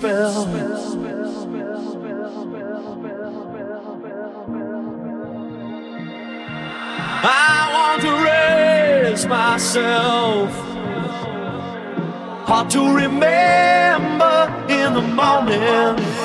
spell. I want to raise myself. Hard to remember in the morning.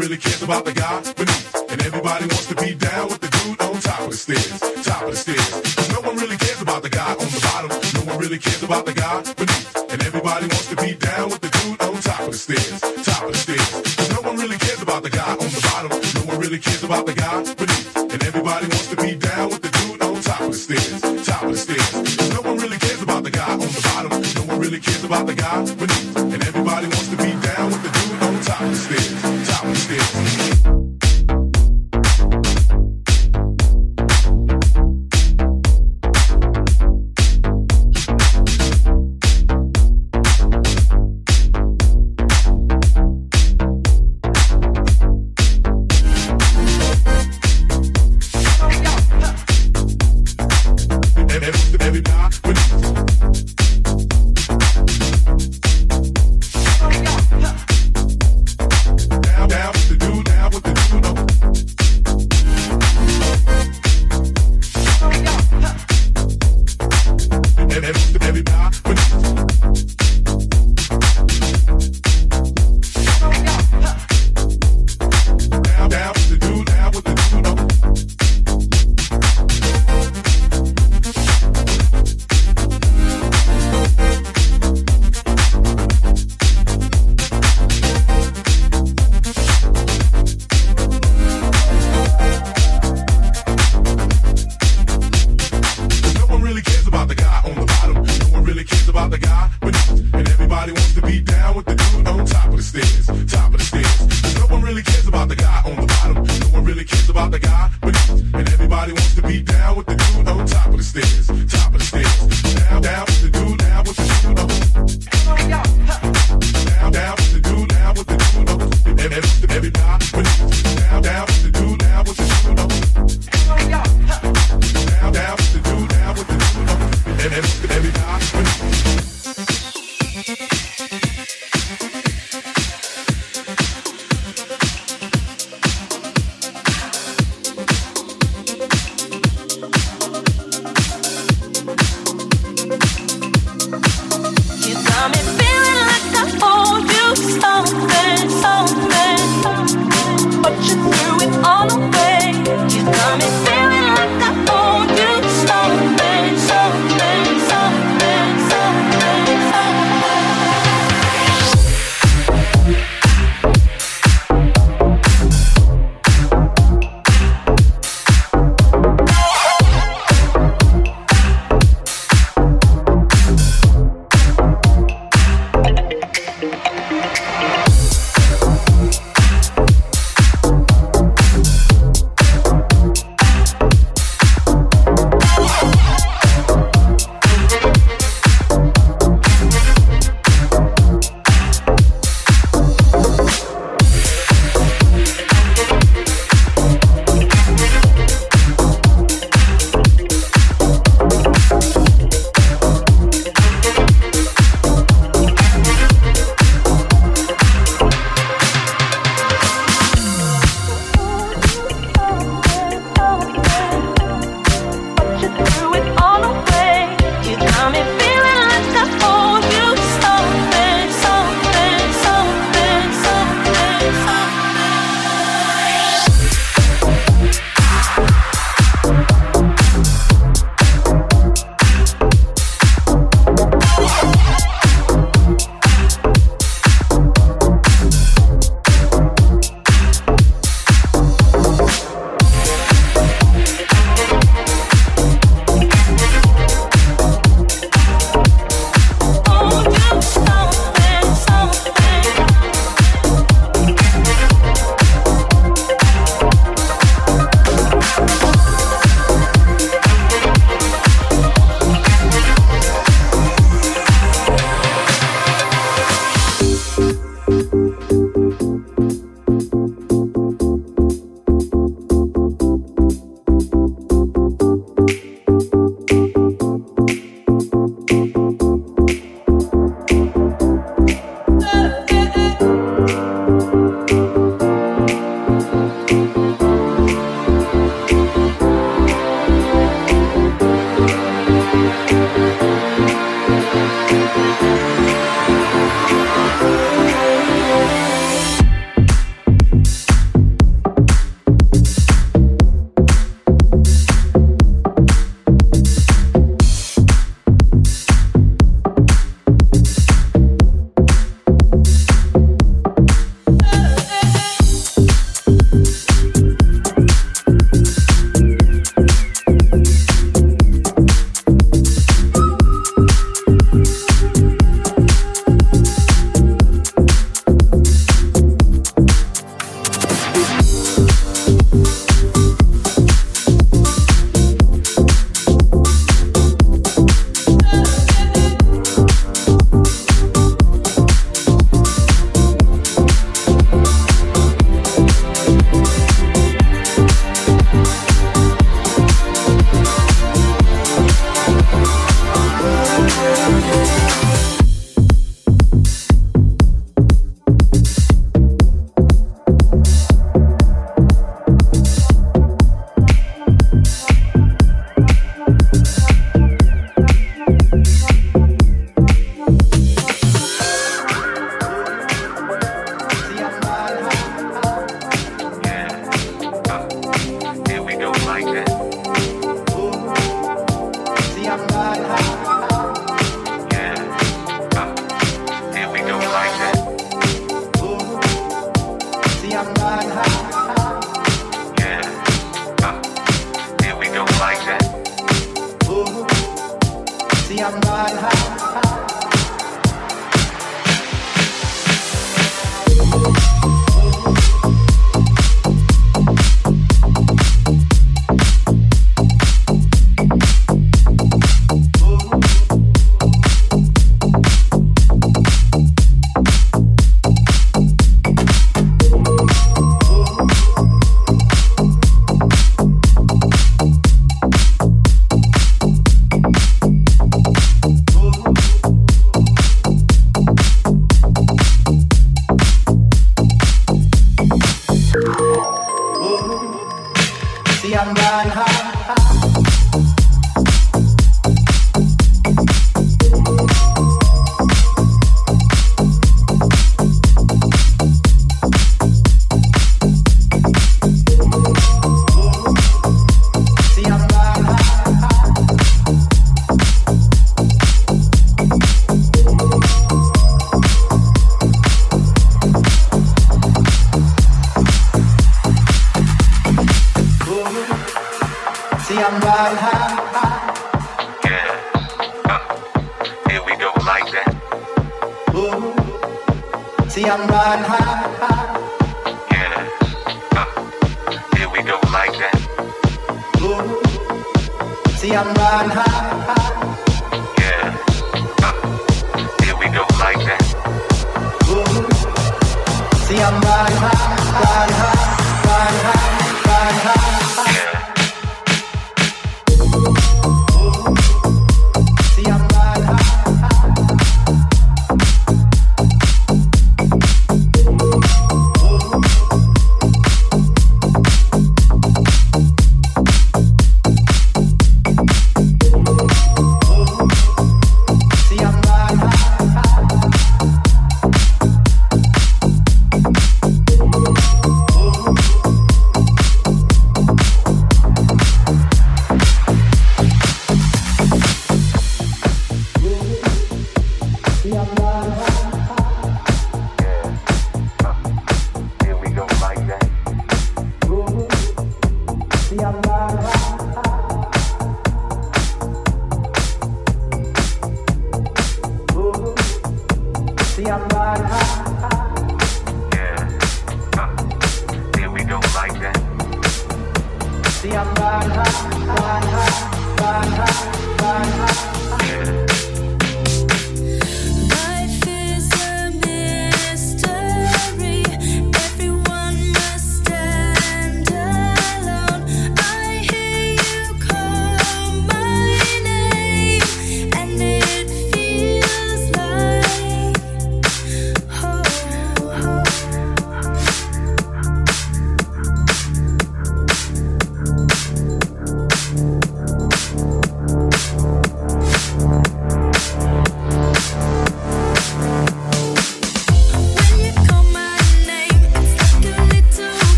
Really cares about the guy beneath. And everybody wants to be down with the dude on top of the stairs. Top of the stairs. Cause no one really cares about the guy on the bottom. No one really cares about the guy beneath. And everybody wants to be down with the dude on top of the stairs. Top of the stairs. Cause no one really cares about the guy on the bottom. No one really cares about the guy beneath. And everybody wants to be down with the dude on top of the stairs. Top of the stairs. Cause no one really cares about the guy on the bottom. No one really cares about the guy beneath. And everybody wants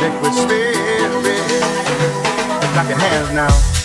Liquid spirit. Clap your hands now.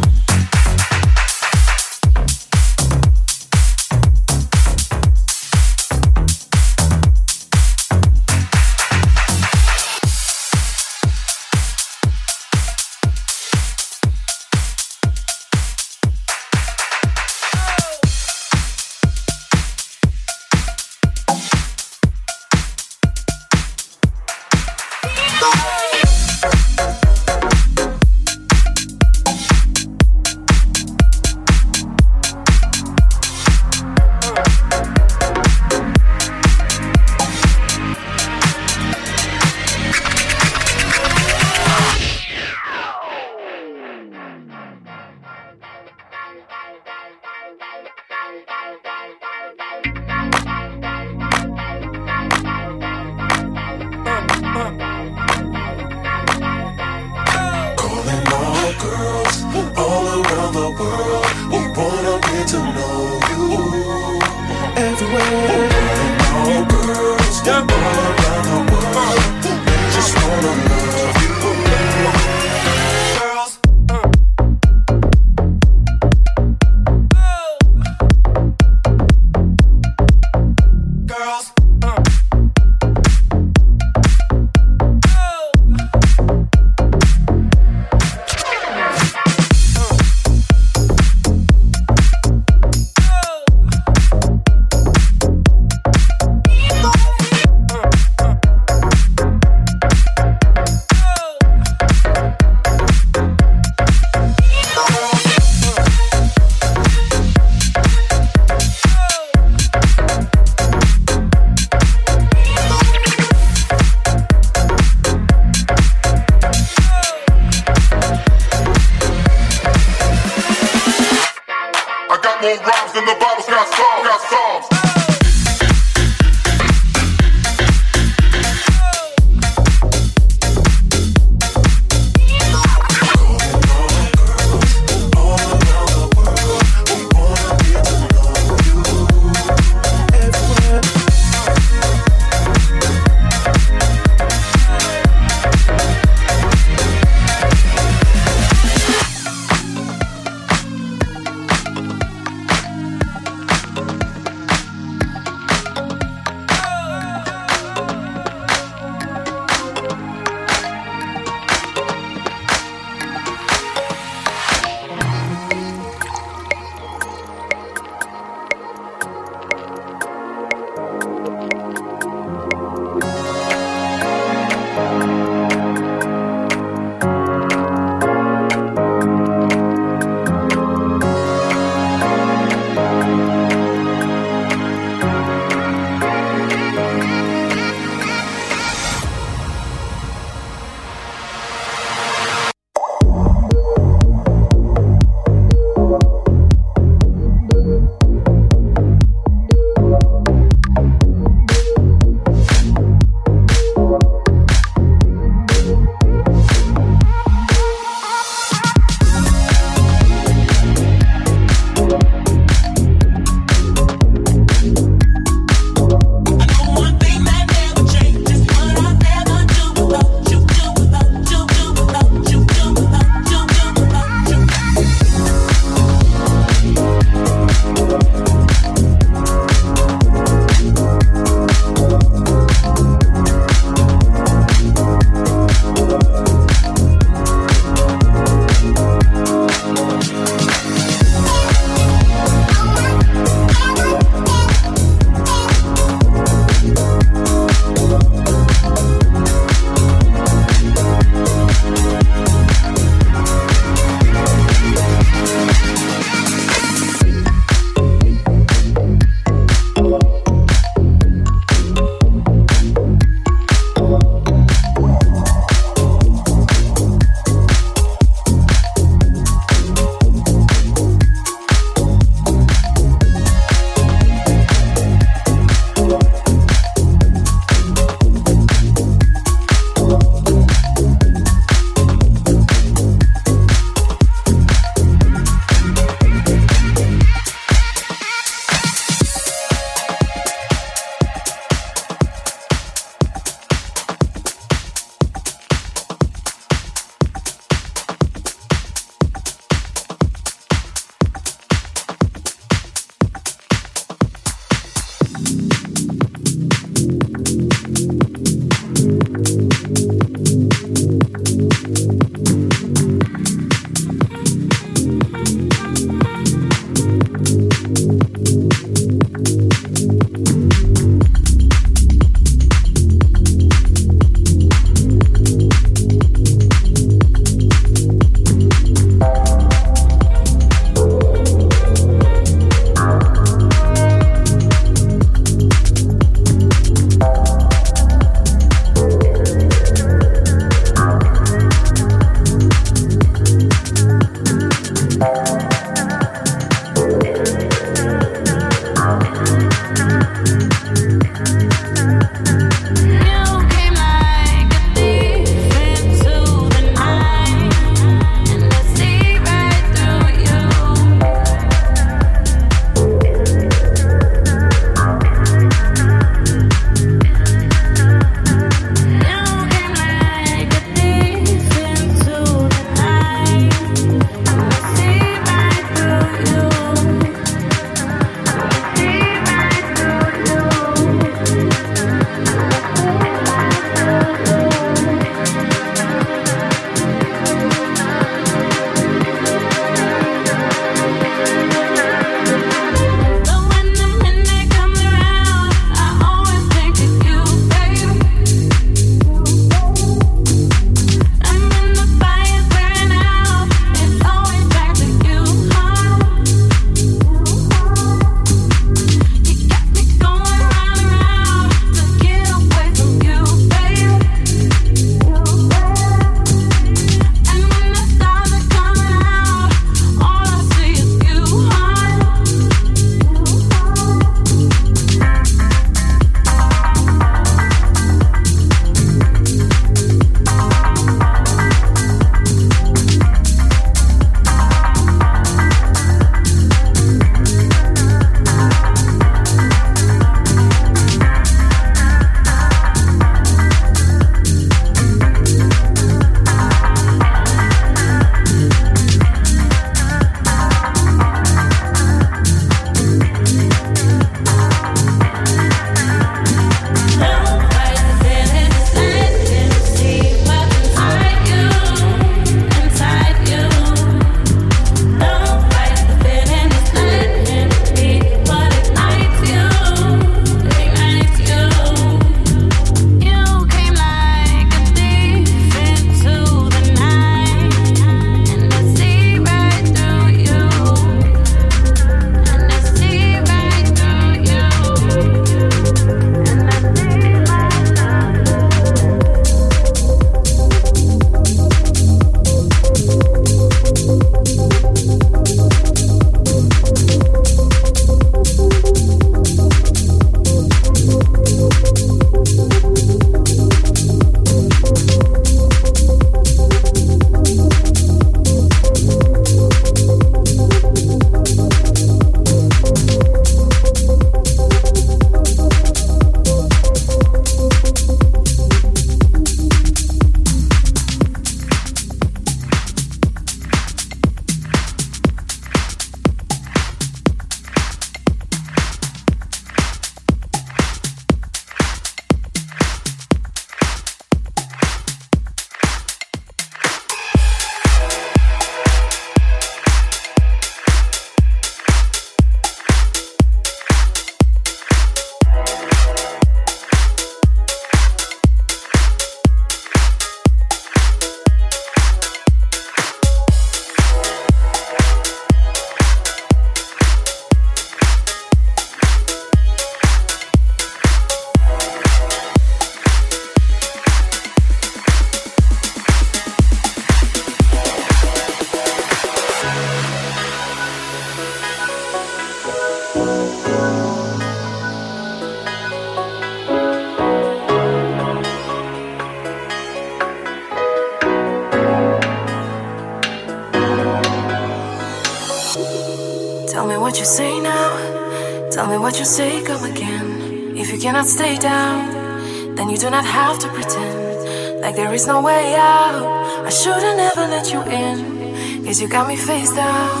Pretend like there is no way out. I should've never let you in, cause you got me face down.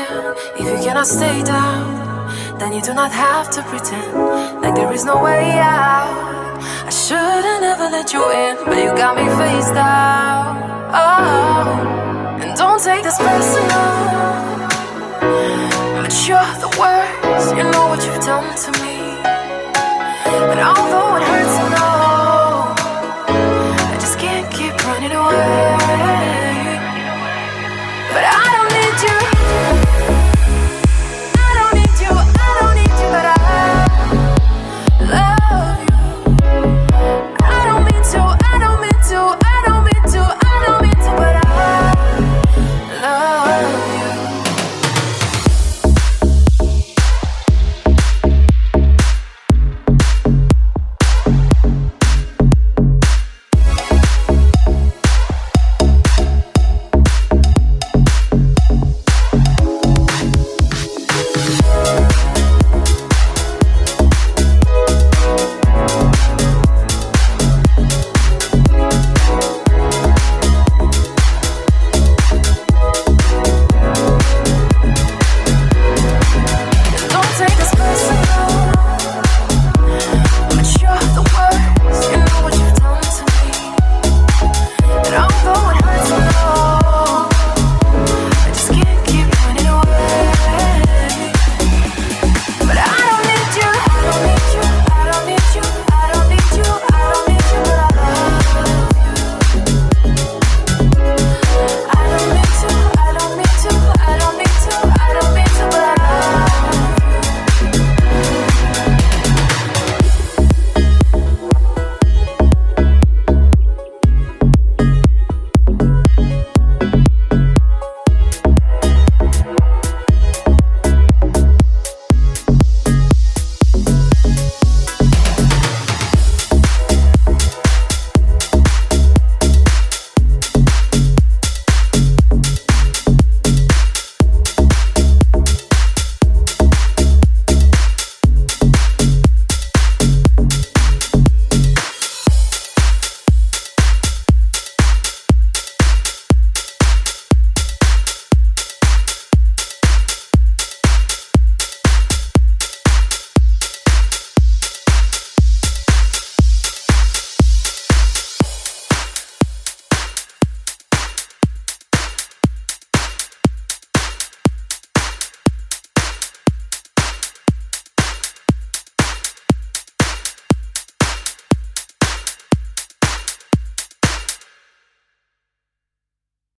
If you cannot stay down, then you do not have to pretend like there is no way out. I should've never let you in, but you got me face down. Oh, and don't take this personal, but you're the worst. You know what you've done to me, and although